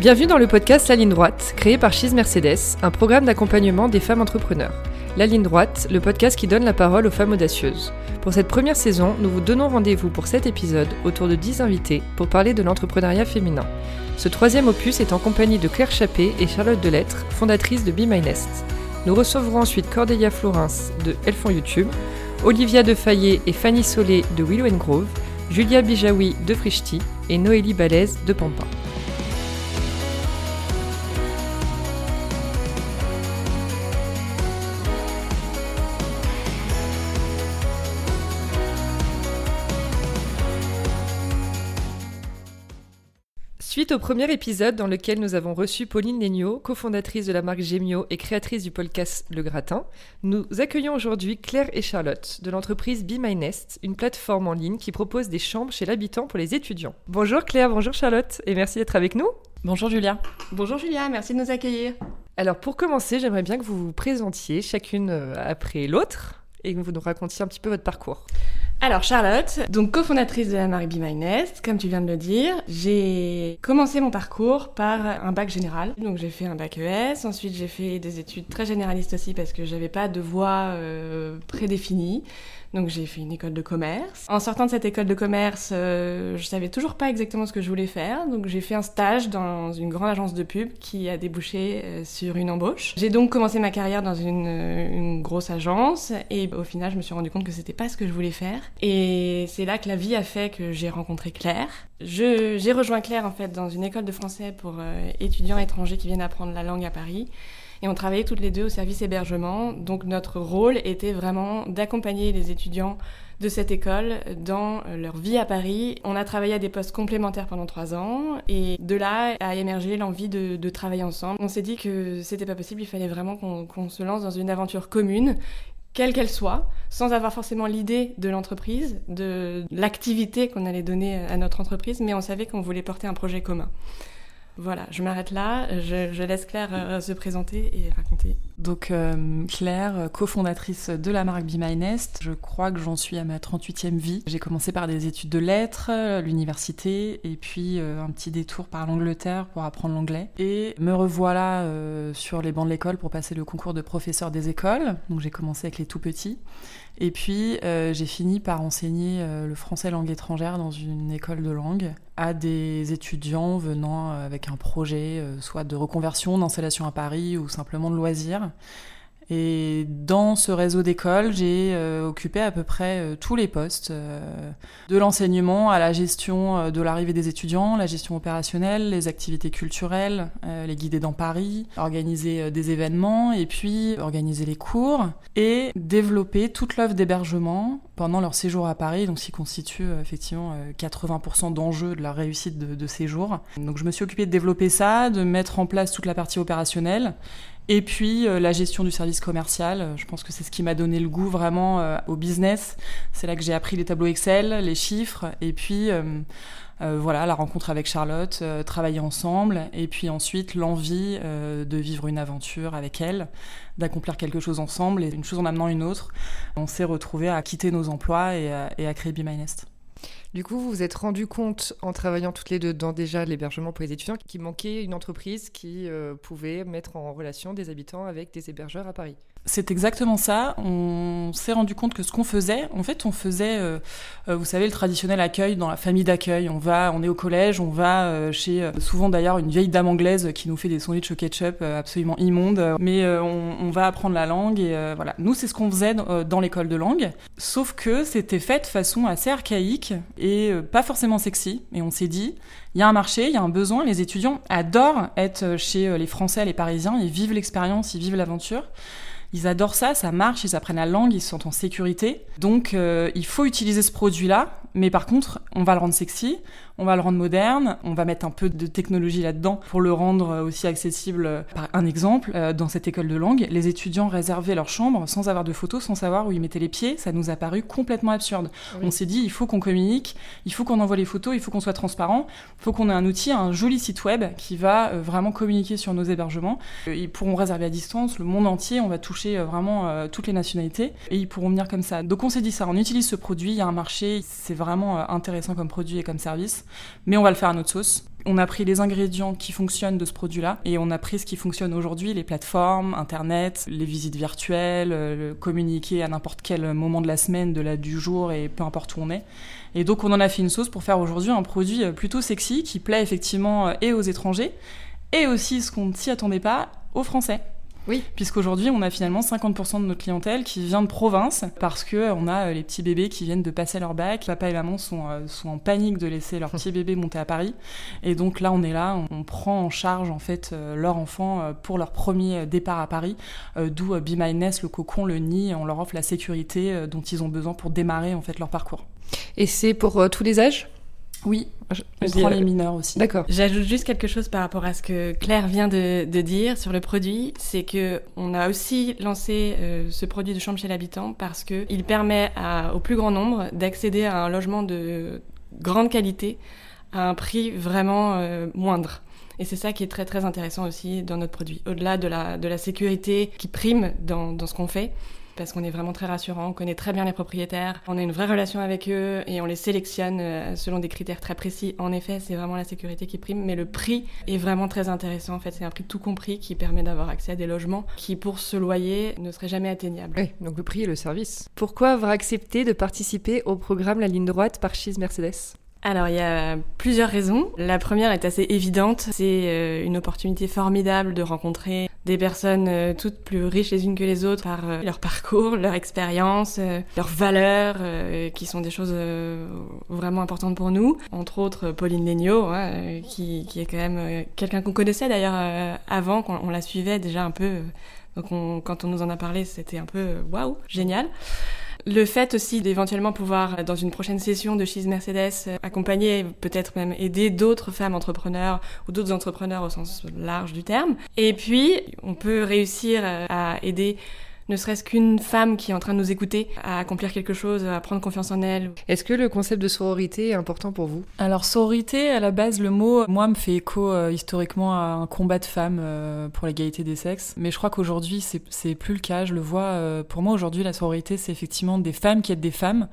Bienvenue dans le podcast La Ligne Droite, créé par Chise Mercedes, un programme d'accompagnement des femmes entrepreneurs. La Ligne Droite, le podcast qui donne la parole aux femmes audacieuses. Pour cette première saison, nous vous donnons rendez-vous pour cet épisode autour de 10 invités pour parler de l'entrepreneuriat féminin. Ce troisième opus est en compagnie de Claire Chappé et Charlotte Delettre, fondatrices de Be My Nest. Nous recevrons ensuite Cordelia Florence de Elles font YouTube, Olivia Defayet et Fanny Solé de Willow Grove, Julia Bijawi de Frichti et Noélie Balèze de Pampa. Suite au premier épisode dans lequel nous avons reçu Pauline Legnaud, cofondatrice de la marque Gemio et créatrice du podcast Le Gratin, nous accueillons aujourd'hui Claire et Charlotte de l'entreprise Be My Nest, une plateforme en ligne qui propose des chambres chez l'habitant pour les étudiants. Bonjour Claire, bonjour Charlotte et merci d'être avec nous. Bonjour Julia. Bonjour Julia, merci de nous accueillir. Alors pour commencer, j'aimerais bien que vous vous présentiez chacune euh, après l'autre et que vous nous racontiez un petit peu votre parcours. Alors Charlotte, donc cofondatrice de la marque Be My Nest, comme tu viens de le dire, j'ai commencé mon parcours par un bac général. Donc j'ai fait un bac ES, ensuite j'ai fait des études très généralistes aussi parce que j'avais pas de voie euh, prédéfinie. Donc j'ai fait une école de commerce. En sortant de cette école de commerce, euh, je savais toujours pas exactement ce que je voulais faire. Donc j'ai fait un stage dans une grande agence de pub qui a débouché euh, sur une embauche. J'ai donc commencé ma carrière dans une, une, grosse agence et au final je me suis rendu compte que c'était pas ce que je voulais faire. Et c'est là que la vie a fait que j'ai rencontré Claire. J'ai rejoint Claire en fait dans une école de français pour euh, étudiants étrangers qui viennent apprendre la langue à Paris et on travaillait toutes les deux au service hébergement. Donc notre rôle était vraiment d'accompagner les étudiants de cette école dans leur vie à Paris. On a travaillé à des postes complémentaires pendant trois ans et de là a émergé l'envie de, travailler ensemble. On s'est dit que c'était pas possible, il fallait vraiment qu'on se lance dans une aventure commune quelle qu'elle soit, sans avoir forcément l'idée de l'entreprise, de l'activité qu'on allait donner à notre entreprise, mais on savait qu'on voulait porter un projet commun. Voilà, je m'arrête là. Je, laisse Claire euh, se présenter et raconter. Donc euh, Claire, cofondatrice de la marque Be My je crois que j'en suis à ma 38e vie. J'ai commencé par des études de lettres, l'université, et puis euh, un petit détour par l'Angleterre pour apprendre l'anglais. Et me revoilà sur les bancs de l'école pour passer le concours de professeur des écoles. Donc j'ai commencé avec les tout petits. Et puis, euh, j'ai fini par enseigner euh, le français langue étrangère dans une école de langue à des étudiants venant euh, avec un projet, soit de reconversion, d'installation à Paris ou simplement de loisirs. Et dans ce réseau d'écoles, j'ai euh, occupé à peu près euh, tous les postes, euh, de l'enseignement à la gestion de l'arrivée des étudiants, la gestion opérationnelle, les activités culturelles, les guider dans Paris, organiser des événements et puis organiser les cours et développer toute l'œuvre d'hébergement pendant leur séjour à Paris, donc ce qui constitue effectivement 80% d'enjeux de la réussite de séjour. Donc je me suis occupée de développer ça, de mettre en place toute la partie opérationnelle et puis euh, la gestion du service commercial, euh, je pense que c'est ce qui m'a donné le goût vraiment euh, au business. C'est là que j'ai appris les tableaux Excel, les chiffres, et puis voilà la rencontre avec Charlotte, travailler ensemble, et puis ensuite l'envie de vivre une aventure avec elle, d'accomplir quelque chose ensemble, et une chose en amenant une autre. On s'est retrouvés à quitter nos emplois et, et à créer Be My Nest. Du coup, vous vous êtes rendu compte, en travaillant toutes les deux dans déjà l'hébergement pour les étudiants, qu'il manquait une entreprise qui euh, pouvait mettre en relation des habitants avec des hébergeurs à Paris. C'est exactement ça. On s'est rendu compte que ce qu'on faisait, en fait, on faisait, euh, euh, vous savez, le traditionnel accueil dans la famille d'accueil. On va, on est au collège, on va chez, souvent d'ailleurs, une vieille dame anglaise qui nous fait des sandwichs au ketchup absolument immondes. Mais on, on, va apprendre la langue et voilà. Nous, c'est ce qu'on faisait dans l'école de langue. Sauf que c'était fait de façon assez archaïque et euh, pas forcément sexy. Et on s'est dit, il y a un marché, il y a un besoin, les étudiants adorent être chez euh, les Français, les Parisiens, ils vivent l'expérience, ils vivent l'aventure. Ils adorent ça, ça marche, ils apprennent la langue, ils se sentent en sécurité. Donc euh, il faut utiliser ce produit-là, mais par contre, on va le rendre sexy, on va le rendre moderne, on va mettre un peu de technologie là-dedans pour le rendre aussi accessible. Par un exemple, euh, dans cette école de langue, les étudiants réservaient leur chambre sans avoir de photos, sans savoir où ils mettaient les pieds. Ça nous a paru complètement absurde. On s'est dit, il faut qu'on communique, il faut qu'on envoie les photos, il faut qu'on soit transparent, il faut qu'on ait un outil, un joli site web qui va euh, vraiment communiquer sur nos hébergements. Ils pourront réserver à distance le monde entier, on va toucher euh, vraiment toutes les nationalités et ils pourront venir comme ça. Donc on s'est dit ça, on utilise ce produit, il y a un marché, c'est vraiment intéressant comme produit et comme service mais on va le faire à notre sauce. On a pris les ingrédients qui fonctionnent de ce produit-là et on a pris ce qui fonctionne aujourd'hui, les plateformes, Internet, les visites virtuelles, euh, communiquer à n'importe quel moment de la semaine, de la, du jour et peu importe où on est. Et donc on en a fait une sauce pour faire aujourd'hui un produit euh, plutôt sexy qui plaît effectivement euh, et aux étrangers et aussi ce qu'on ne s'y attendait pas aux Français. Oui. Puisqu'aujourd'hui, on a finalement 50% de notre clientèle qui vient de province parce que on a euh, les petits bébés qui viennent de passer leur bac. Papa et maman sont, euh, sont en panique de laisser leur petit bébé monter à Paris. Et donc là, on est là, on prend en charge en fait euh, leur enfant pour leur premier départ à Paris. D'où Be My Nest, le cocon, le nid. On leur offre la sécurité dont ils ont besoin pour démarrer en fait leur parcours. Et c'est pour tous les âges? Oui, je, on prend les mineurs aussi. D'accord. J'ajoute juste quelque chose par rapport à ce que Claire vient de, de dire sur le produit, c'est que on a aussi lancé euh, ce produit de chambre chez l'habitant parce que il permet à, au plus grand nombre d'accéder à un logement de grande qualité à un prix vraiment euh, moindre. Et c'est ça qui est très très intéressant aussi dans notre produit. Au-delà de la, de la sécurité qui prime dans, dans ce qu'on fait, parce qu'on est vraiment très rassurant, on connaît très bien les propriétaires, on a une vraie relation avec eux et on les sélectionne euh, selon des critères très précis. En effet, c'est vraiment la sécurité qui prime, mais le prix est vraiment très intéressant. En fait, c'est un prix tout compris qui permet d'avoir accès à des logements qui, pour ce loyer, ne seraient jamais atteignables. Oui, donc le prix et le service. Pourquoi avoir accepté de participer au programme La Ligne Droite par Cheese Mercedes? Alors il y a plusieurs raisons. La première est assez évidente, c'est euh, une opportunité formidable de rencontrer des personnes euh, toutes plus riches les unes que les autres par euh, leur parcours, leur expérience, leurs valeurs, qui sont des choses vraiment importantes pour nous. Entre autres Pauline Legnaud, hein, qui, qui, est quand même quelqu'un qu'on connaissait d'ailleurs avant, qu'on on la suivait déjà un peu. Donc on, quand on nous en a parlé, c'était un peu waouh, génial. Le fait aussi d'éventuellement pouvoir, dans une prochaine session de Cheese Mercedes, accompagner, peut-être même aider d'autres femmes entrepreneurs ou d'autres entrepreneurs au sens large du terme. Et puis, on peut réussir à aider ne serait-ce qu'une femme qui est en train de nous écouter, à accomplir quelque chose, à prendre confiance en elle. Est-ce que le concept de sororité est important pour vous? Alors sororité, à la base, le mot, moi, me fait écho euh, historiquement à un combat de femmes euh, pour l'égalité des sexes. Mais je crois qu'aujourd'hui, c'est plus le cas. Je le vois. Euh, pour moi, aujourd'hui, la sororité, c'est effectivement des femmes qui aident des femmes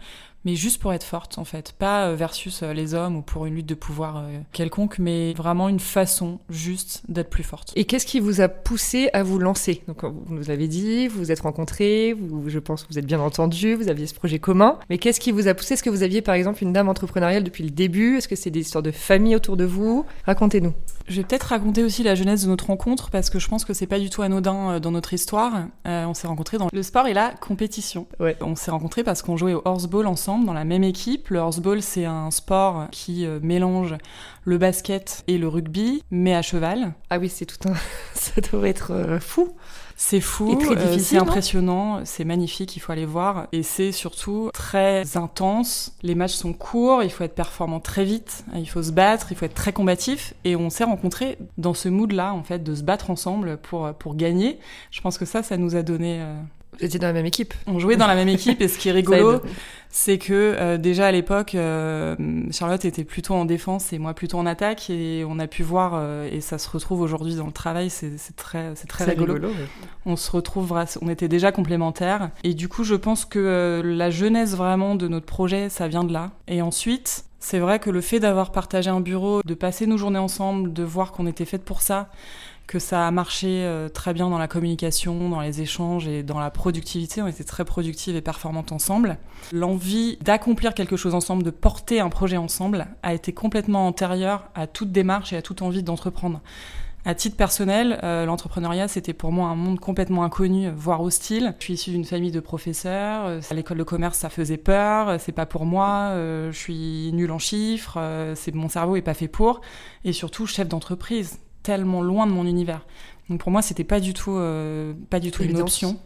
mais juste pour être forte en fait, pas euh, versus euh, les hommes ou pour une lutte de pouvoir euh, quelconque, mais vraiment une façon juste d'être plus forte. Et qu'est-ce qui vous a poussé à vous lancer? Donc vous nous avez dit, vous vous êtes rencontrés, vous, je pense que vous êtes bien entendus, vous aviez ce projet commun, mais qu'est-ce qui vous a poussé? Est-ce que vous aviez par exemple une dame entrepreneuriale depuis le début? Est-ce que c'est des histoires de famille autour de vous? Racontez-nous. Je vais peut-être raconter aussi la jeunesse de notre rencontre parce que je pense que c'est pas du tout anodin dans notre histoire. on s'est rencontrés dans le sport et la compétition. Ouais. On s'est rencontrés parce qu'on jouait au horseball ensemble dans la même équipe. Le horseball, c'est un sport qui euh, mélange le basket et le rugby, mais à cheval. Ah oui, c'est tout un. Ça doit être euh, fou. C'est fou, euh, c'est impressionnant, c'est magnifique, il faut aller voir. Et c'est surtout très intense. Les matchs sont courts, il faut être performant très vite, il faut se battre, il faut être très combatif. Et on s'est rencontrés dans ce mood-là, en fait, de se battre ensemble pour, pour gagner. Je pense que ça, ça nous a donné vous étiez dans la même équipe. On jouait dans la même équipe et ce qui est rigolo, c'est que euh, déjà à l'époque, euh, Charlotte était plutôt en défense et moi plutôt en attaque et on a pu voir euh, et ça se retrouve aujourd'hui dans le travail, c'est très c'est très rigolo. On se retrouve, on était déjà complémentaires et du coup je pense que la jeunesse vraiment de notre projet, ça vient de là. Et ensuite, c'est vrai que le fait d'avoir partagé un bureau, de passer nos journées ensemble, de voir qu'on était faites pour ça que ça a marché euh, très bien dans la communication, dans les échanges et dans la productivité. On était très productives et performantes ensemble. L'envie d'accomplir quelque chose ensemble, de porter un projet ensemble, a été complètement antérieure à toute démarche et à toute envie d'entreprendre. À titre personnel, euh, l'entrepreneuriat, c'était pour moi un monde complètement inconnu, voire hostile. Je suis issue d'une famille de professeurs. Euh, à l'école de commerce, ça faisait peur. C'est pas pour moi. je suis nulle en chiffres. c'est mon cerveau est pas fait pour. Et surtout, chef d'entreprise tellement loin de mon univers. Donc pour moi, c'était pas du tout, euh, pas du tout une option.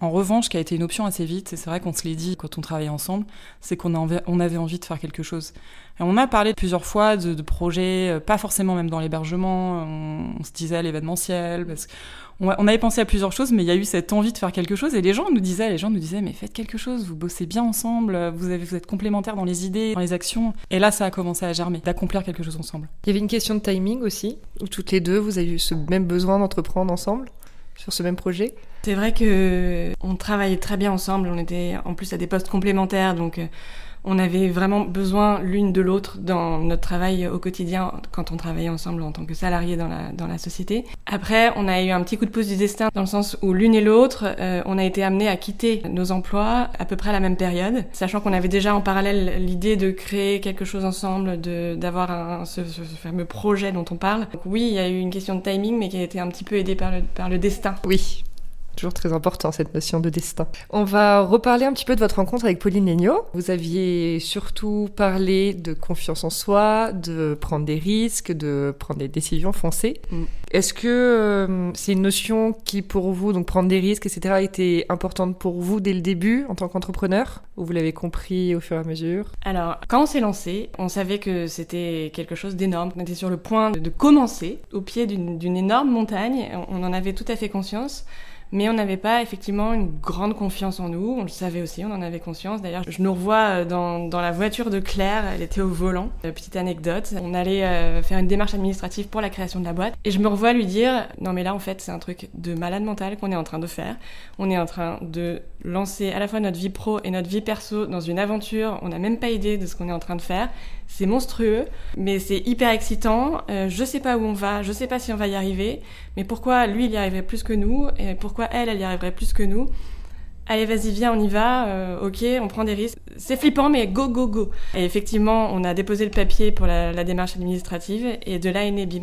En revanche, qui a été une option assez vite, c'est vrai qu'on se l'est dit quand on travaillait ensemble, c'est qu'on on avait envie de faire quelque chose. Et on a parlé plusieurs fois de, projets, euh, pas forcément même dans l'hébergement, on, se disait à l'événementiel, parce on, avait pensé à plusieurs choses, mais il y a eu cette envie de faire quelque chose. Et les gens nous disaient, les gens nous disaient, mais faites quelque chose, vous bossez bien ensemble, vous, vous êtes complémentaires dans les idées, dans les actions. Et là, ça a commencé à germer, d'accomplir quelque chose ensemble. Il y avait une question de timing aussi, où toutes les deux, vous avez eu ce même besoin d'entreprendre ensemble? Sur ce même projet. C'est vrai que on travaillait très bien ensemble. On était en plus à des postes complémentaires, donc. On avait vraiment besoin l'une de l'autre dans notre travail au quotidien quand on travaillait ensemble en tant que salariés dans la, dans société. Après, on a eu un petit coup de pouce du destin dans le sens où l'une et l'autre, euh, on a été amenés à quitter nos emplois à peu près à la même période, sachant qu'on avait déjà en parallèle l'idée de créer quelque chose ensemble, d'avoir ce, ce, fameux projet dont on parle. Donc oui, il y a eu une question de timing, mais qui a été un petit peu aidée par le destin. Oui, Toujours très important cette notion de destin. On va reparler un petit peu de votre rencontre avec Pauline Legnaud. Vous aviez surtout parlé de confiance en soi, de prendre des risques, de prendre des décisions foncées. Mm. Est-ce que euh, c'est une notion qui pour vous, donc prendre des risques, etc., était importante pour vous dès le début en tant qu'entrepreneur Ou vous l'avez compris au fur et à mesure? Alors, quand on s'est lancé, on savait que c'était quelque chose d'énorme. On était sur le point de commencer au pied d'une énorme montagne. On en avait tout à fait conscience mais on n'avait pas effectivement une grande confiance en nous. On le savait aussi, on en avait conscience. D'ailleurs, je nous revois euh, dans, dans la voiture de Claire, elle était au volant. Euh, petite anecdote, on allait euh, faire une démarche administrative pour la création de la boîte, et je me revois lui dire non mais là en fait c'est un truc de malade mental qu'on est en train de faire. On est en train de lancer à la fois notre vie pro et notre vie perso dans une aventure. On n'a même pas idée de ce qu'on est en train de faire. C'est monstrueux, mais c'est hyper excitant. Euh, je sais pas où on va, je sais pas si on va y arriver, mais pourquoi lui il y arriverait plus que nous et pourquoi elle elle y arriverait plus que nous? Allez, vas-y, viens, on y va. Euh, ok, on prend des risques. C'est flippant, mais go, go, go. Et effectivement, on a déposé le papier pour la, la démarche administrative et de là est né Be.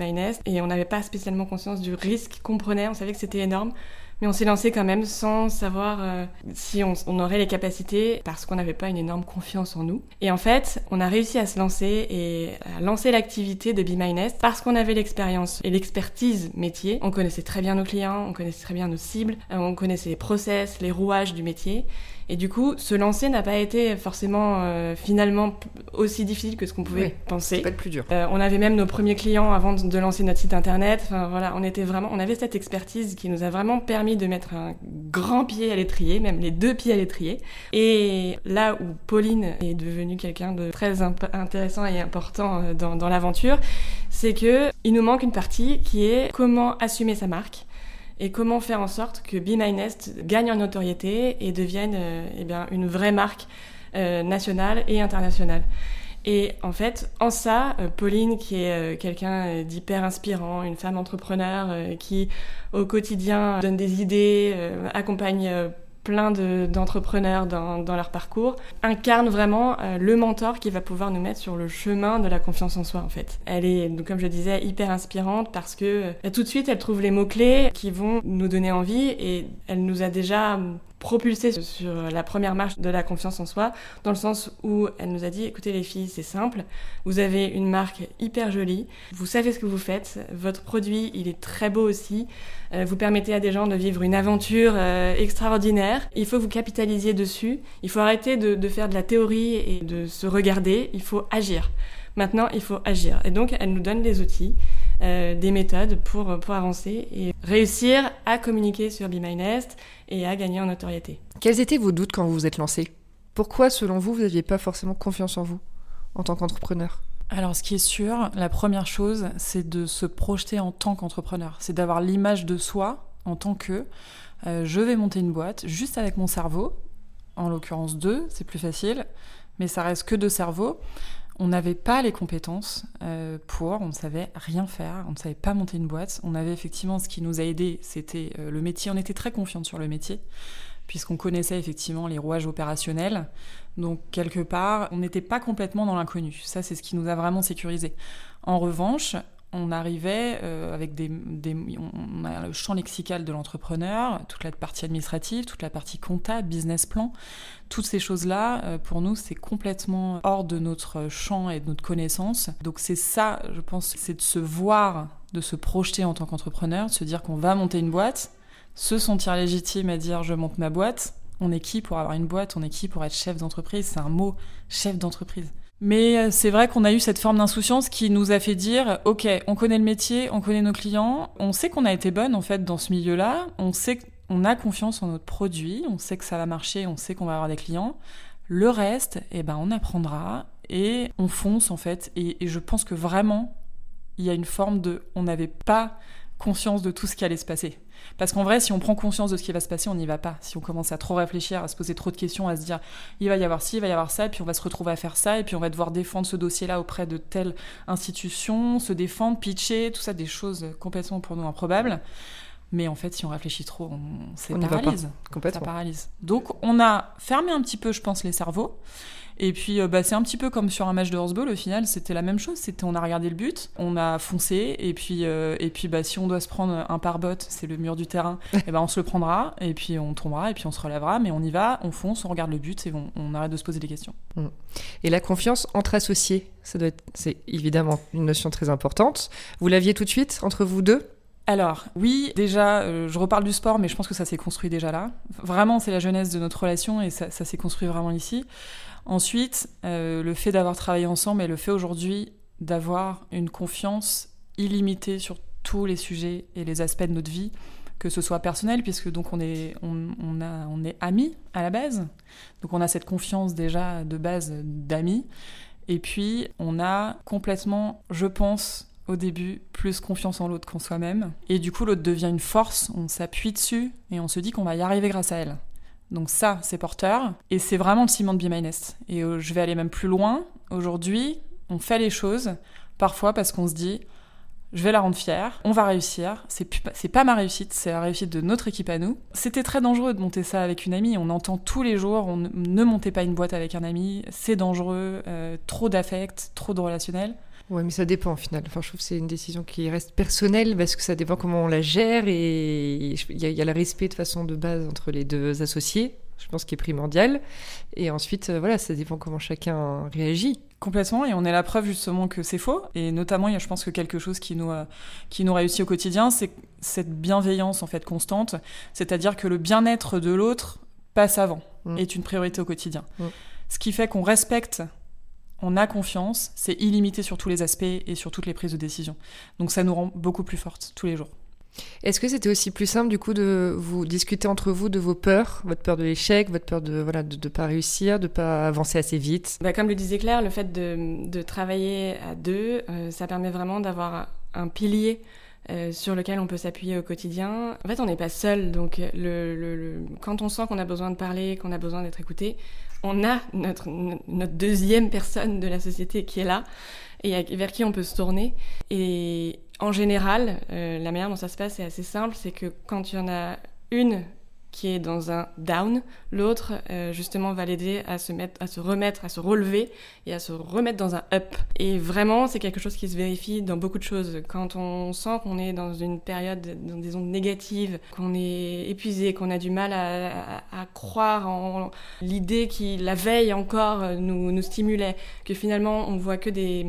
Et on n'avait pas spécialement conscience du risque qu'on prenait. On savait que c'était énorme mais on s'est lancé quand même sans savoir euh, si on, on, aurait les capacités parce qu'on n'avait pas une énorme confiance en nous. Et en fait, on a réussi à se lancer et à lancer l'activité de Be My Nest parce qu'on avait l'expérience et l'expertise métier. On connaissait très bien nos clients, on connaissait très bien nos cibles, euh, on connaissait les process, les rouages du métier. Et du coup, se lancer n'a pas été forcément euh, finalement aussi difficile que ce qu'on pouvait penser. C'est pas le plus dur. Euh, on avait même nos premiers clients avant de lancer notre site internet. Enfin voilà, on était vraiment, on avait cette expertise qui nous a vraiment permis de mettre un grand pied à l'étrier, même les deux pieds à l'étrier. Et là où Pauline est devenue quelqu'un de très intéressant et important euh, dans, dans l'aventure, c'est que il nous manque une partie qui est comment assumer sa marque et comment faire en sorte que Be My Nest gagne en notoriété et devienne euh, eh bien, une vraie marque euh, nationale et internationale. Et en fait, en ça, euh, Pauline, qui est quelqu'un d'hyper inspirant, une femme entrepreneur qui au quotidien donne des idées, accompagne plein d'entrepreneurs dans, dans, leur parcours, incarne vraiment euh, le mentor qui va pouvoir nous mettre sur le chemin de la confiance en soi en fait. Elle est, donc, comme je disais, hyper inspirante parce que euh, tout de suite elle trouve les mots-clés qui vont nous donner envie et elle nous a déjà propulsé sur la première marche de la confiance en soi, dans le sens où elle nous a dit, écoutez les filles, c'est simple, vous avez une marque hyper jolie, vous savez ce que vous faites, votre produit, il est très beau aussi, euh, vous permettez à des gens de vivre une aventure euh, extraordinaire, il faut vous capitaliser dessus, il faut arrêter de, de faire de la théorie et de se regarder, il faut agir. Maintenant, il faut agir. Et donc, elle nous donne des outils. Euh, des méthodes pour, pour avancer et réussir à communiquer sur Be My Nest et à gagner en notoriété. Quels étaient vos doutes quand vous vous êtes lancé? Pourquoi, selon vous, vous n'aviez pas forcément confiance en vous en tant qu'entrepreneur? Alors, ce qui est sûr, la première chose, c'est de se projeter en tant qu'entrepreneur. C'est d'avoir l'image de soi en tant que euh, je vais monter une boîte juste avec mon cerveau, en l'occurrence deux, c'est plus facile, mais ça reste que deux cerveaux. On n'avait pas les compétences euh, pour, on ne savait rien faire, on ne savait pas monter une boîte. On avait effectivement ce qui nous a aidé, c'était euh, le métier. On était très confiante sur le métier, puisqu'on connaissait effectivement les rouages opérationnels. Donc quelque part, on n'était pas complètement dans l'inconnu. Ça, c'est ce qui nous a vraiment sécurisé. En revanche, on arrivait euh, avec des, on a le champ lexical de l'entrepreneur, toute la partie administrative, toute la partie comptable, business plan, toutes ces choses-là, euh, pour nous, c'est complètement hors de notre champ et de notre connaissance. Donc c'est ça, je pense, c'est de se voir, de se projeter en tant qu'entrepreneur, de se dire qu'on va monter une boîte, se sentir légitime à dire je monte ma boîte. On est qui pour avoir une boîte? On est qui pour être chef d'entreprise? C'est un mot, chef d'entreprise. Mais euh, c'est vrai qu'on a eu cette forme d'insouciance qui nous a fait dire, ok, on connaît le métier, on connaît nos clients, on sait qu'on a été bonne en fait dans ce milieu-là, on sait qu'on a confiance en notre produit, on sait que ça va marcher, on sait qu'on va avoir des clients. Le reste, eh ben, on apprendra et on fonce en fait. Et, et je pense que vraiment, il y a une forme de, on n'avait pas conscience de tout ce qui allait se passer. Parce qu'en vrai, si on prend conscience de ce qui va se passer, on n'y va pas. Si on commence à trop réfléchir, à se poser trop de questions, à se dire il va y avoir ci, il va y avoir ça, et puis on va se retrouver à faire ça, et puis on va devoir défendre ce dossier-là auprès de telle institution, se défendre, pitcher, tout ça, des choses complètement pour nous improbables. Mais en fait, si on réfléchit trop, on, On paralyse. Ça Complètement. paralyse. Donc, on a fermé un petit peu, je pense, les cerveaux. Et puis, euh, bah, c'est un petit peu comme sur un match de horseball. Au final, c'était la même chose. C'était, on a regardé le but, on a foncé, et puis, euh, et puis, bah, si on doit se prendre un pare-bot, c'est le mur du terrain. et ben, on se le prendra, et puis on tombera, et puis on se relèvera. Mais on y va, on fonce, on regarde le but, et on, on arrête de se poser des questions. Et la confiance entre associés, ça doit être, c'est évidemment une notion très importante. Vous l'aviez tout de suite entre vous deux? Alors, oui, déjà, euh, je reparle du sport, mais je pense que ça s'est construit déjà là. Vraiment, c'est la jeunesse de notre relation et ça, ça s'est construit vraiment ici. Ensuite, euh, le fait d'avoir travaillé ensemble et le fait aujourd'hui d'avoir une confiance illimitée sur tous les sujets et les aspects de notre vie, que ce soit personnel, puisque donc on est, on, a, on est amis à la base. Donc on a cette confiance déjà de base d'amis. Et puis on a complètement, je pense, au début, plus confiance en l'autre qu'en soi-même. Et du coup, l'autre devient une force, on s'appuie dessus et on se dit qu'on va y arriver grâce à elle. Donc ça, c'est porteur. Et c'est vraiment le ciment de Be My. Et euh, je vais aller même plus loin. Aujourd'hui, on fait les choses, parfois parce qu'on se dit, je vais la rendre fière, on va réussir. C'est pas ma réussite, c'est la réussite de notre équipe à nous. C'était très dangereux de monter ça avec une amie. On entend tous les jours, on ne- ne montez pas une boîte avec un ami, c'est dangereux, euh, trop d'affect, trop de relationnel. Ouais, mais ça dépend au final. Enfin, je trouve que c'est une décision qui reste personnelle parce que ça dépend comment on la gère et il y, a- il y a le respect de façon de base entre les deux associés, je pense, qui est primordial. Et ensuite, euh, voilà, ça dépend comment chacun réagit. Complètement, et on est la preuve justement que c'est faux. Et notamment, il y a, je pense que quelque chose qui nous, euh, qui nous réussit au quotidien, c'est cette bienveillance en fait constante, c'est-à-dire que le bien-être de l'autre passe avant, Mm. est une priorité au quotidien. Mm. Ce qui fait qu'on respecte, on a confiance, c'est illimité sur tous les aspects et sur toutes les prises de décision. Donc ça nous rend beaucoup plus fortes tous les jours. Est-ce que c'était aussi plus simple du coup de vous discuter entre vous de vos peurs, votre peur de l'échec, votre peur de voilà de ne pas réussir, de pas avancer assez vite? Bah, comme le disait Claire, le fait de, de travailler à deux, euh, ça permet vraiment d'avoir un pilier euh, sur lequel on peut s'appuyer au quotidien. En fait, on n'est pas seul, donc le, le- le- quand on sent qu'on a besoin de parler, qu'on a besoin d'être écouté, on a notre, notre deuxième personne de la société qui est là et vers qui on peut se tourner. Et en général, euh, la manière dont ça se passe est assez simple, c'est que quand il y en a une qui est dans un down, l'autre euh, justement va l'aider à se mettre, à se remettre, à se relever et à se remettre dans un up. Et vraiment, c'est quelque chose qui se vérifie dans beaucoup de choses. Quand on sent qu'on est dans une période, dans des ondes négatives, qu'on est épuisé, qu'on a du mal à, croire en l'idée qui la veille encore euh, nous, nous stimulait, que finalement on voit que des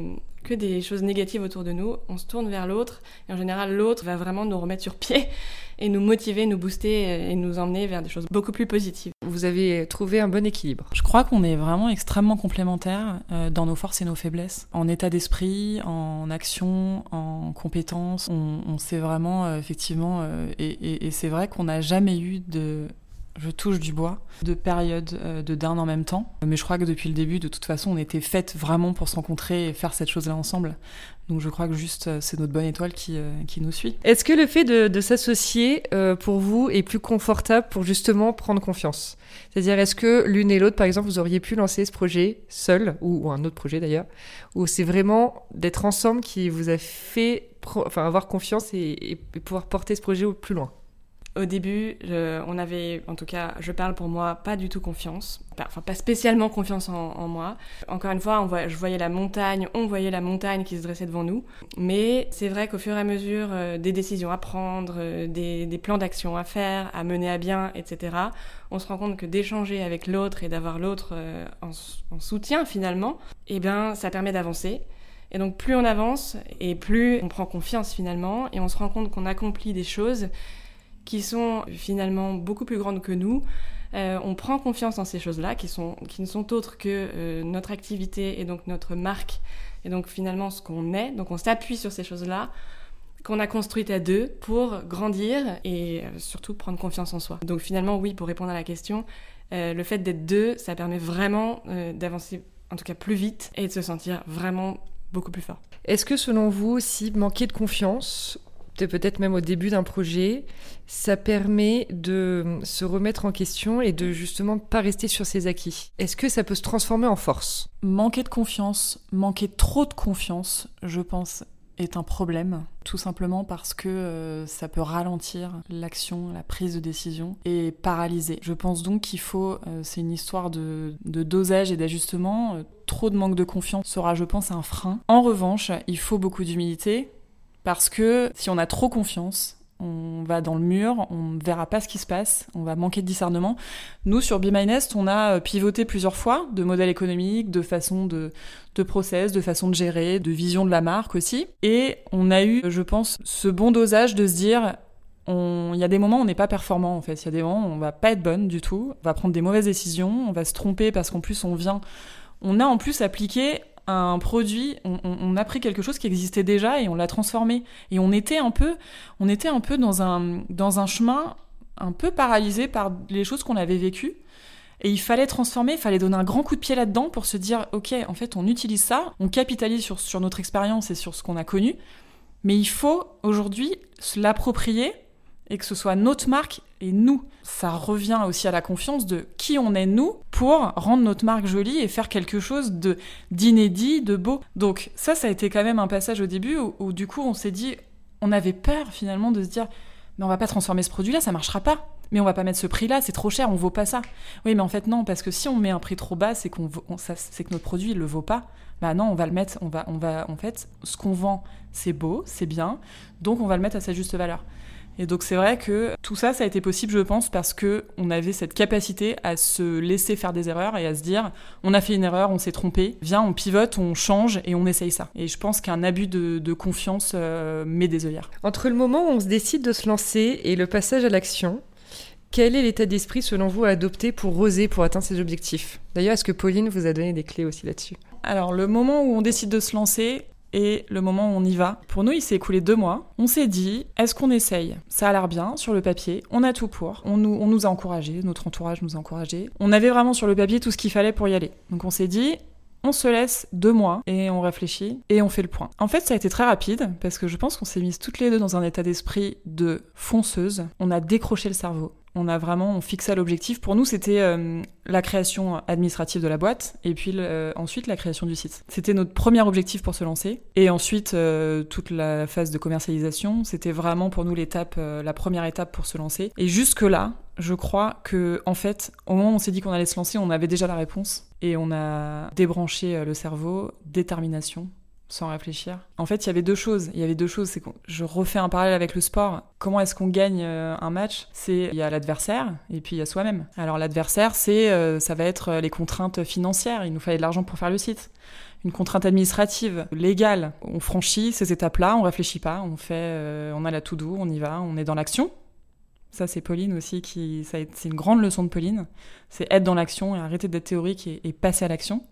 que des choses négatives autour de nous, on se tourne vers l'autre et en général l'autre va vraiment nous remettre sur pied et nous motiver, nous booster et nous emmener vers des choses beaucoup plus positives. Vous avez trouvé un bon équilibre. Je crois qu'on est vraiment extrêmement complémentaires euh, dans nos forces et nos faiblesses. En état d'esprit, en action, en compétences, on, on sait vraiment euh, effectivement, euh, et, et- et c'est vrai qu'on n'a jamais eu de, je touche du bois, de période euh, de down en même temps. Mais je crois que depuis le début, de toute façon, on était faites vraiment pour se rencontrer et faire cette chose-là ensemble. Donc je crois que juste euh, c'est notre bonne étoile qui, euh, qui nous suit. Est-ce que le fait de, s'associer pour vous est plus confortable pour justement prendre confiance? C'est-à-dire, est-ce que l'une et l'autre, par exemple, vous auriez pu lancer ce projet seul, ou, un autre projet d'ailleurs, ou c'est vraiment d'être ensemble qui vous a fait enfin, avoir confiance et- et pouvoir porter ce projet au plus loin? Au début, on avait, en tout cas, je parle pour moi, pas du tout confiance. Enfin, pas spécialement confiance en, moi. Encore une fois, on je voyais la montagne, on voyait la montagne qui se dressait devant nous. Mais c'est vrai qu'au fur et à mesure euh, des décisions à prendre, euh, des, plans d'action à faire, à mener à bien, etc., on se rend compte que d'échanger avec l'autre et d'avoir l'autre euh, en, en soutien finalement, eh bien, ça permet d'avancer. Et donc plus on avance et plus on prend confiance finalement et on se rend compte qu'on accomplit des choses qui sont finalement beaucoup plus grandes que nous. Euh, on prend confiance en ces choses-là qui, sont, qui ne sont autres que euh, notre activité et donc notre marque et donc finalement ce qu'on est. Donc on s'appuie sur ces choses-là qu'on a construites à deux pour grandir et euh, surtout prendre confiance en soi. Donc finalement oui, pour répondre à la question, le fait d'être deux, ça permet vraiment d'avancer en tout cas plus vite et de se sentir vraiment beaucoup plus fort. Est-ce que selon vous, si manquer de confiance peut-être même au début d'un projet, ça permet de se remettre en question et de justement pas rester sur ses acquis. Est-ce que ça peut se transformer en force? Manquer de confiance, manquer trop de confiance, je pense, est un problème, tout simplement parce que euh, ça peut ralentir l'action, la prise de décision et paralyser. Je pense donc qu'il faut, euh, c'est une histoire de, dosage et d'ajustement. Euh, trop de manque de confiance sera, je pense, un frein. En revanche, il faut beaucoup d'humilité parce que si on a trop confiance, on va dans le mur, on ne verra pas ce qui se passe, on va manquer de discernement. Nous, sur Be My Nest, on a euh, pivoté plusieurs fois de modèles économiques, de façon de, de process, de façon de gérer, de vision de la marque aussi. Et on a eu, je pense, ce bon dosage de se dire, il y a des moments où on n'est pas performant en fait. Il y a des moments où on va pas être bonne du tout. On va prendre des mauvaises décisions. On va se tromper parce qu'en plus on vient. On a en plus appliqué un produit, on, a pris quelque chose qui existait déjà et on l'a transformé. Et on était un peu, on était un peu dans un, dans un chemin un peu paralysé par les choses qu'on avait vécues. Et il fallait transformer, il fallait donner un grand coup de pied là-dedans pour se dire, ok, en fait, on utilise ça, on capitalise sur, sur notre expérience et sur ce qu'on a connu, mais il faut aujourd'hui l'approprier et que ce soit notre marque et nous. Ça revient aussi à la confiance de qui on est nous pour rendre notre marque jolie et faire quelque chose de d'inédit, de beau. Donc ça, ça a été quand même un passage au début où, du coup on s'est dit, on avait peur finalement de se dire, mais on va pas transformer ce produit-là, ça marchera pas. Mais on va pas mettre ce prix-là, c'est trop cher, on vaut pas ça. Oui, mais en fait non, parce que si on met un prix trop bas, c'est qu'on c'est que notre produit il le vaut pas. Bah non, on va le mettre, on va, on va, en fait, ce qu'on vend, c'est beau, c'est bien, donc on va le mettre à sa juste valeur. Et donc c'est vrai que tout ça, ça a été possible, je pense, parce que on avait cette capacité à se laisser faire des erreurs et à se dire, on a fait une erreur, on s'est trompé, viens, on pivote, on change et on essaye ça. Et je pense qu'un abus de, confiance euh, met des œillères. Entre le moment où on se décide de se lancer et le passage à l'action, quel est l'état d'esprit selon vous à adopter pour oser, pour atteindre ses objectifs? D'ailleurs, est-ce que Pauline vous a donné des clés aussi là-dessus? Alors, le moment où on décide de se lancer, et le moment où on y va. Pour nous, il s'est écoulé deux mois. On s'est dit, est-ce qu'on essaye? Ça a l'air bien sur le papier, on a tout pour. On nous, a encouragés, notre entourage nous a encouragés. On avait vraiment sur le papier tout ce qu'il fallait pour y aller. Donc on s'est dit, on se laisse deux mois et on réfléchit et on fait le point. En fait, ça a été très rapide parce que je pense qu'on s'est mises toutes les deux dans un état d'esprit de fonceuse. On a décroché le cerveau on a vraiment on fixa l'objectif. Pour nous, c'était euh, la création administrative de la boîte et puis euh, ensuite la création du site. C'était notre premier objectif pour se lancer. Et ensuite, euh, toute la phase de commercialisation, c'était vraiment pour nous la première étape pour se lancer. Et jusque-là, je crois que, en fait, au moment où on s'est dit qu'on allait se lancer, on avait déjà la réponse et on a débranché le cerveau, détermination, sans réfléchir. En fait, il y avait deux choses. Il y avait deux choses. C'est que je refais un parallèle avec le sport. Comment est-ce qu'on gagne euh, un match? C'est il y a l'adversaire et puis il y a soi-même. Alors l'adversaire, c'est euh, ça va être euh, les contraintes financières. Il nous fallait de l'argent pour faire le site. Une contrainte administrative, légale. On franchit ces étapes-là, on réfléchit pas, on fait, on a la tout doux, on y va, on est dans l'action. Ça, c'est Pauline aussi qui, c'est une grande leçon de Pauline. C'est être dans l'action et arrêter d'être théorique et passer à l'action.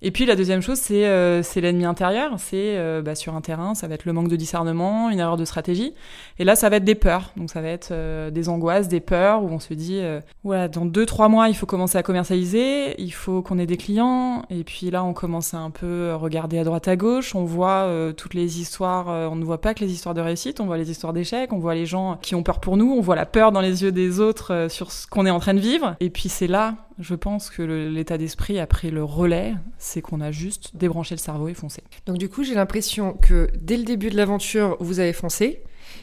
Et puis la deuxième chose, c'est euh, l'ennemi intérieur. C'est euh, bah, sur un terrain, ça va être le manque de discernement, une erreur de stratégie. Et là, ça va être des peurs. Donc ça va être euh, des angoisses, des peurs où on se dit, euh, voilà, dans deux trois mois, il faut commencer à commercialiser, il faut qu'on ait des clients. Et puis là, on commence à un peu regarder à droite à gauche. On voit toutes les histoires. on ne voit pas que les histoires de réussite. On voit les histoires d'échecs. On voit les gens qui ont peur pour nous. On voit la peur dans les yeux des autres sur ce qu'on est en train de vivre. Et puis c'est là je pense que l'état d'esprit a pris le relais, c'est qu'on a juste débranché le cerveau et foncé. Donc du coup, j'ai l'impression que dès le début de l'aventure, vous avez foncé,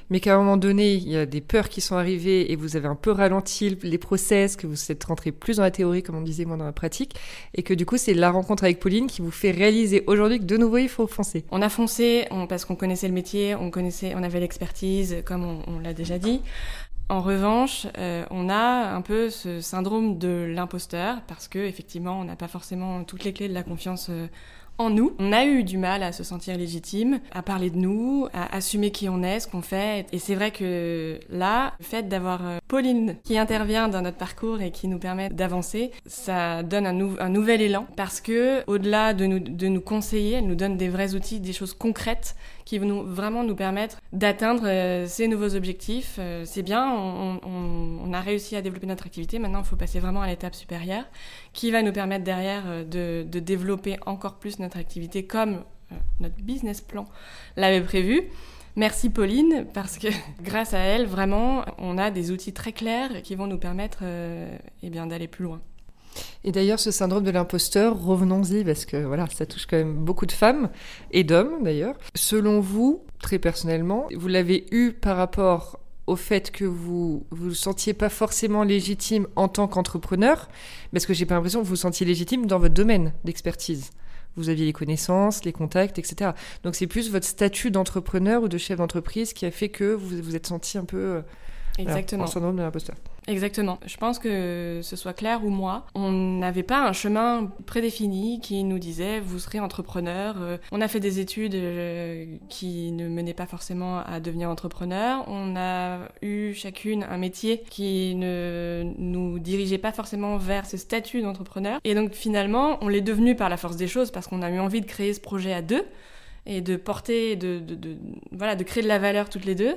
mais qu'à un moment donné, il y a des peurs qui sont arrivées et vous avez un peu ralenti les process, que vous êtes rentré plus dans la théorie, comme on disait moi dans la pratique, et que du coup, c'est la rencontre avec Pauline qui vous fait réaliser aujourd'hui que de nouveau, il faut foncer. On a foncé parce qu'on connaissait le métier, on connaissait, on avait l'expertise, comme on l'a déjà dit. En revanche, euh, on a un peu ce syndrome de l'imposteur parce que effectivement, on n'a pas forcément toutes les clés de la confiance euh, en nous. On a eu du mal à se sentir légitime, à parler de nous, à assumer qui on est, ce qu'on fait. Et c'est vrai que là, le fait d'avoir euh, Pauline qui intervient dans notre parcours et qui nous permet d'avancer, ça donne un, nouvel élan parce que au-delà de nous, conseiller, elle nous donne des vrais outils, des choses concrètes qui vont vraiment nous permettre d'atteindre euh, ces nouveaux objectifs. Euh, c'est bien, on, a réussi à développer notre activité. Maintenant, il faut passer vraiment à l'étape supérieure qui va nous permettre derrière de, de développer encore plus notre activité comme notre business plan l'avait prévu. Merci Pauline, parce que grâce à elle, vraiment, on a des outils très clairs qui vont nous permettre euh, eh d'aller plus loin. Et d'ailleurs, ce syndrome de l'imposteur, revenons-y, parce que voilà, ça touche quand même beaucoup de femmes et d'hommes d'ailleurs. Selon vous, très personnellement, vous l'avez eu par rapport au fait que vous vous sentiez pas forcément légitime en tant qu'entrepreneur, parce que j'ai pas l'impression que vous vous sentiez légitime dans votre domaine d'expertise? Vous aviez les connaissances, les contacts, etc. Donc c'est plus votre statut d'entrepreneur ou de chef d'entreprise qui a fait que vous vous êtes senti un peu euh, Exactement. en syndrome de l'imposteur. Exactement. Je pense que ce soit clair ou moi, on n'avait pas un chemin prédéfini qui nous disait vous serez entrepreneur. Euh, On a fait des études euh, qui ne menaient pas forcément à devenir entrepreneur. On a eu chacune un métier qui ne nous dirigeait pas forcément vers ce statut d'entrepreneur. Et donc finalement, on l'est devenu par la force des choses parce qu'on a eu envie de créer ce projet à deux et de porter, de, de, de, voilà, de créer de la valeur toutes les deux.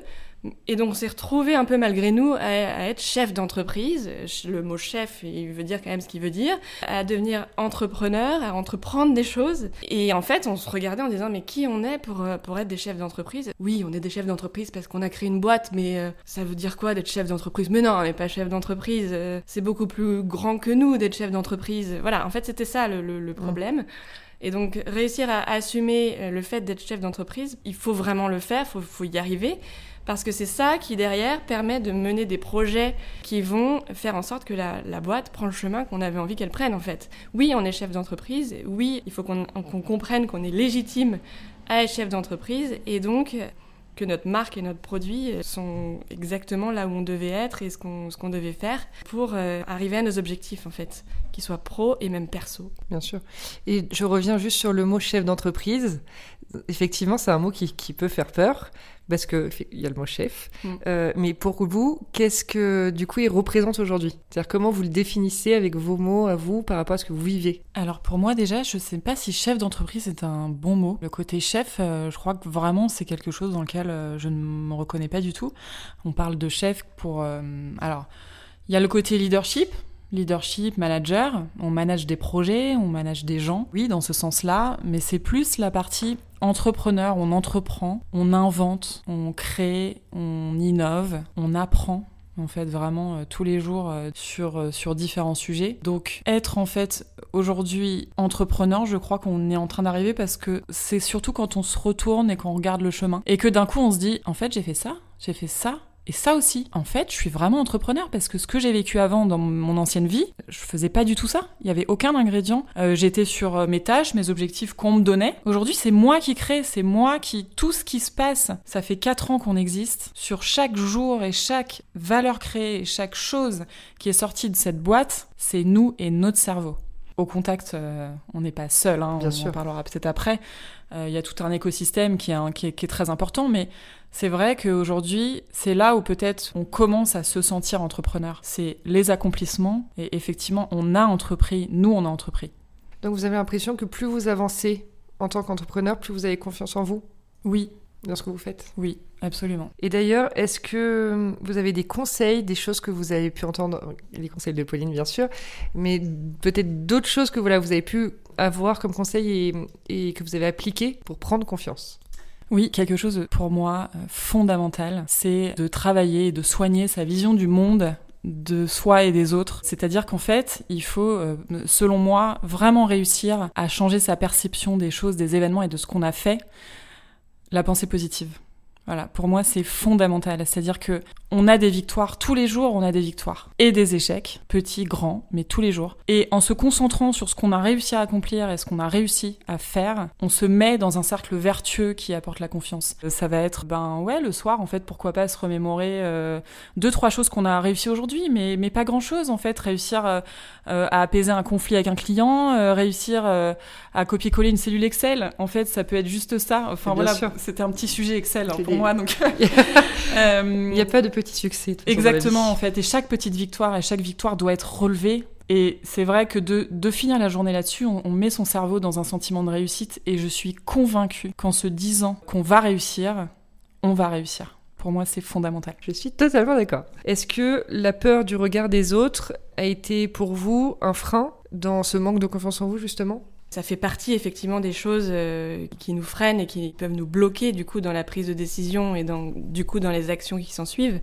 Et donc on s'est retrouvé un peu malgré nous à, à être chef d'entreprise. Le mot chef, il veut dire quand même ce qu'il veut dire. À devenir entrepreneur, à entreprendre des choses. Et en fait, on se regardait en disant mais qui on est pour, pour être des chefs d'entreprise? Oui, on est des chefs d'entreprise parce qu'on a créé une boîte, mais euh, ça veut dire quoi d'être chef d'entreprise? Mais non, on n'est pas chef d'entreprise. Euh, c'est beaucoup plus grand que nous d'être chef d'entreprise. Voilà, en fait c'était ça le, le, le problème. Et donc, réussir à assumer euh, le fait d'être chef d'entreprise, il faut vraiment le faire, il faut, faut, y arriver, parce que c'est ça qui, derrière, permet de mener des projets qui vont faire en sorte que la, boîte prend le chemin qu'on avait envie qu'elle prenne, en fait. Oui, on est chef d'entreprise, oui, il faut qu'on qu comprenne qu'on est légitime à être chef d'entreprise, et donc que notre marque et notre produit sont exactement là où on devait être et ce qu'on qu devait faire pour euh, arriver à nos objectifs en fait, qu'ils soient pro et même perso. Bien sûr. Et je reviens juste sur le mot chef d'entreprise. Effectivement, c'est un mot qui, peut faire peur parce que il y a le mot chef. Mm. Euh, mais pour vous, qu'est-ce que du coup il représente aujourd'hui? C'est-à-dire comment vous le définissez avec vos mots à vous par rapport à ce que vous vivez? Alors pour moi déjà, je sais pas si chef d'entreprise est un bon mot. Le côté chef, euh, je crois que vraiment c'est quelque chose dans lequel euh, je ne me reconnais pas du tout. On parle de chef pour alors il y a le côté leadership, leadership, manager, on manage des projets, on manage des gens, oui, dans ce sens-là, mais c'est plus la partie entrepreneur, on entreprend, on invente, on crée, on innove, on apprend en fait vraiment euh, tous les jours euh, sur, euh, sur différents sujets. Donc être en fait aujourd'hui entrepreneur, je crois qu'on est en train d'arriver parce que c'est surtout quand on se retourne et qu'on regarde le chemin et que d'un coup on se dit en fait j'ai fait ça, j'ai fait ça, et ça aussi, en fait, je suis vraiment entrepreneur parce que ce que j'ai vécu avant dans mon ancienne vie, je faisais pas du tout ça. Il y avait aucun ingrédient. Euh, J'étais sur mes tâches, mes objectifs qu'on me donnait. Aujourd'hui, c'est moi qui crée, c'est moi qui tout ce qui se passe. Ça fait quatre ans qu'on existe. Sur chaque jour et chaque valeur créée, chaque chose qui est sortie de cette boîte, c'est nous et notre cerveau. Au contact, euh, on n'est pas seul. Hein, Bien on sûr. en parlera peut-être après. Il euh, y a tout un écosystème qui est, un, qui est, qui est très important, mais c'est vrai qu'aujourd'hui, c'est là où peut-être on commence à se sentir entrepreneur. C'est les accomplissements et effectivement, on a entrepris, nous on a entrepris. Donc vous avez l'impression que plus vous avancez en tant qu'entrepreneur, plus vous avez confiance en vous? Oui. Dans ce que vous faites? Oui, absolument. Et d'ailleurs, est-ce que vous avez des conseils, des choses que vous avez pu entendre, les conseils de Pauline bien sûr, mais peut-être d'autres choses que voilà, vous avez pu avoir comme conseil et, et que vous avez appliqué pour prendre confiance? Oui, quelque chose pour moi euh, fondamental, c'est de travailler et de soigner sa vision du monde de soi et des autres. C'est-à-dire qu'en fait, il faut, euh, selon moi, vraiment réussir à changer sa perception des choses, des événements et de ce qu'on a fait. La pensée positive. Voilà, pour moi c'est fondamental, c'est-à-dire que on a des victoires tous les jours, on a des victoires et des échecs, petits, grands, mais tous les jours. Et en se concentrant sur ce qu'on a réussi à accomplir et ce qu'on a réussi à faire, on se met dans un cercle vertueux qui apporte la confiance. Ça va être ben ouais, le soir en fait, pourquoi pas se remémorer euh, deux trois choses qu'on a réussi aujourd'hui, mais mais pas grand-chose en fait, réussir euh, à apaiser un conflit avec un client, euh, réussir à copier-coller une cellule Excel. En fait, ça peut être juste ça. Enfin voilà, c'était un petit sujet Excel hein, pour moi donc il n'y a pas de petit succès. Exactement, en fait. Et chaque petite victoire et chaque victoire doit être relevée. Et c'est vrai que de, de, finir la journée là-dessus, on, on, met son cerveau dans un sentiment de réussite. Et je suis convaincue qu'en se disant qu'on va réussir, on va réussir. Pour moi, c'est fondamental. Je suis totalement d'accord. Est-ce que la peur du regard des autres a été pour vous un frein dans ce manque de confiance en vous, justement? Ça fait partie effectivement des choses euh, qui nous freinent et qui peuvent nous bloquer du coup dans la prise de décision et du coup dans les actions qui s'en suivent.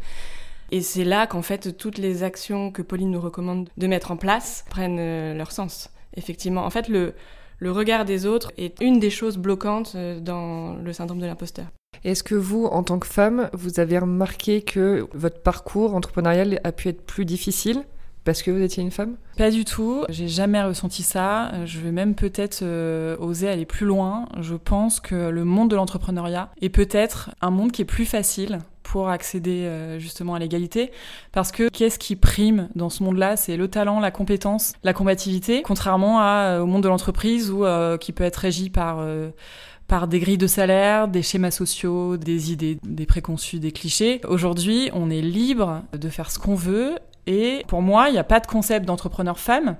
Et c'est là qu'en fait toutes les actions que Pauline nous recommande de mettre en place prennent euh, leur sens. Effectivement, en fait le, le regard des autres est une des choses bloquantes euh, dans le syndrome de l'imposteur. Est-ce que vous, en tant que femme, vous avez remarqué que votre parcours entrepreneurial a pu être plus difficile? Parce que vous étiez une femme? Pas du tout, j'ai jamais ressenti ça. Je vais même peut-être euh, oser aller plus loin. Je pense que le monde de l'entrepreneuriat est peut-être un monde qui est plus facile pour accéder euh, justement à l'égalité parce que qu'est-ce qui prime dans ce monde-là? C'est le talent la compétence la combativité contrairement à, au monde de l'entreprise où qui peut être régi par par des grilles de salaire, des schémas sociaux, des idées, des préconçus, des clichés. Aujourd'hui, on est libre de faire ce qu'on veut et pour moi, il n'y a pas de concept d'entrepreneur femme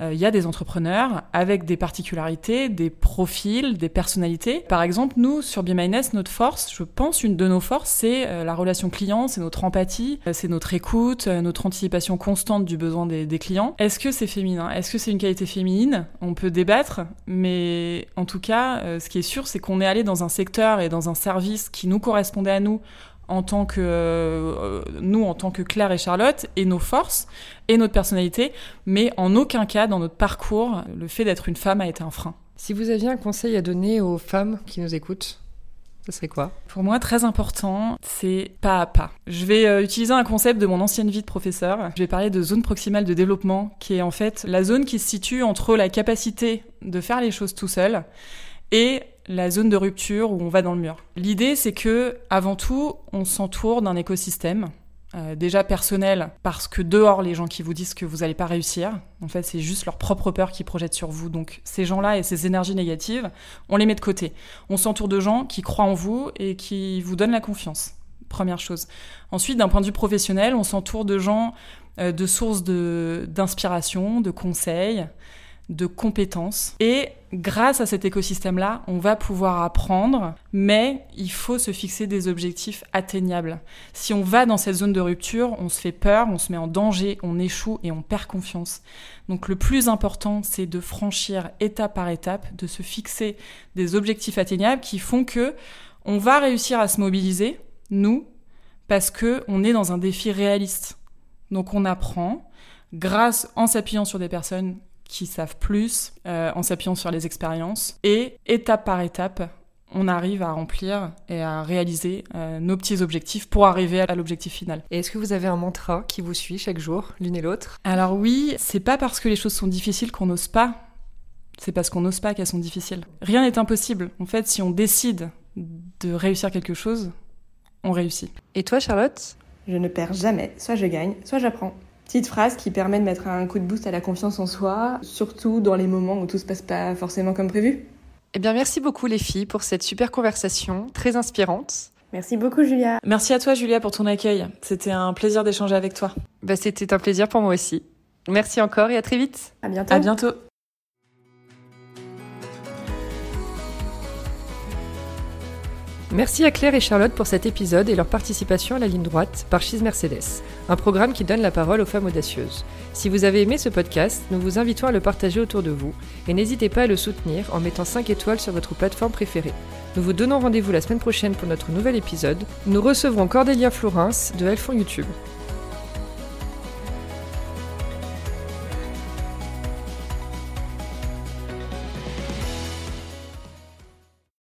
il euh, y a des entrepreneurs avec des particularités, des profils, des personnalités. Par exemple, nous, sur Be notre force, je pense, une de nos forces, c'est euh, la relation client, c'est notre empathie, euh, c'est notre écoute, notre anticipation constante du besoin des clients. Est-ce que c'est féminin? Est-ce que c'est une qualité féminine? On peut débattre, mais en tout cas, ce qui est sûr, c'est qu'on est allé dans un secteur et dans un service qui nous correspondait à nous en tant que euh, nous en tant que Claire et Charlotte et nos forces et notre personnalité, mais en aucun cas dans notre parcours le fait d'être une femme a été un frein. Si vous aviez un conseil à donner aux femmes qui nous écoutent, ce serait quoi? Pour moi, très important, c'est pas à pas. Je vais euh, utiliser un concept de mon ancienne vie de professeur. Je vais parler de zone proximale de développement, qui est en fait la zone qui se situe entre la capacité de faire les choses tout seul et la zone de rupture où on va dans le mur. L'idée, c'est que, avant tout, on s'entoure d'un écosystème. Euh, déjà personnel, parce que dehors, les gens qui vous disent que vous n'allez pas réussir, en fait, c'est juste leur propre peur qui projette sur vous. Donc, ces gens-là et ces énergies négatives, on les met de côté. On s'entoure de gens qui croient en vous et qui vous donnent la confiance. Première chose. Ensuite, d'un point de vue professionnel, on s'entoure de gens, euh, de sources d'inspiration, de conseils, de compétences. Et grâce à cet écosystème-là, on va pouvoir apprendre, mais il faut se fixer des objectifs atteignables. Si on va dans cette zone de rupture, on se fait peur, on se met en danger, on échoue et on perd confiance. Donc le plus important, c'est de franchir étape par étape, de se fixer des objectifs atteignables qui font que on va réussir à se mobiliser, nous, parce que on est dans un défi réaliste. Donc on apprend grâce en s'appuyant sur des personnes qui savent plus euh, en s'appuyant sur les expériences. Et étape par étape, on arrive à remplir et à réaliser euh, nos petits objectifs pour arriver à l'objectif final. Et est-ce que vous avez un mantra qui vous suit chaque jour, l'une et l'autre? Alors oui, c'est pas parce que les choses sont difficiles qu'on n'ose pas. C'est parce qu'on n'ose pas qu'elles sont difficiles. Rien n'est impossible. En fait, si on décide de réussir quelque chose, on réussit. Et toi, Charlotte? Je ne perds jamais. Soit je gagne, soit j'apprends. Petite phrase qui permet de mettre un coup de boost à la confiance en soi, surtout dans les moments où tout se passe pas forcément comme prévu. Eh bien, merci beaucoup les filles pour cette super conversation, très inspirante. Merci beaucoup Julia. Merci à toi Julia pour ton accueil. C'était un plaisir d'échanger avec toi. Bah, c'était un plaisir pour moi aussi. Merci encore et à très vite. À bientôt. À bientôt. Merci à Claire et Charlotte pour cet épisode et leur participation à la ligne droite par Chise Mercedes, un programme qui donne la parole aux femmes audacieuses. Si vous avez aimé ce podcast, nous vous invitons à le partager autour de vous et n'hésitez pas à le soutenir en mettant 5 étoiles sur votre plateforme préférée. Nous vous donnons rendez-vous la semaine prochaine pour notre nouvel épisode. Nous recevrons Cordélia Florence de Elfond YouTube.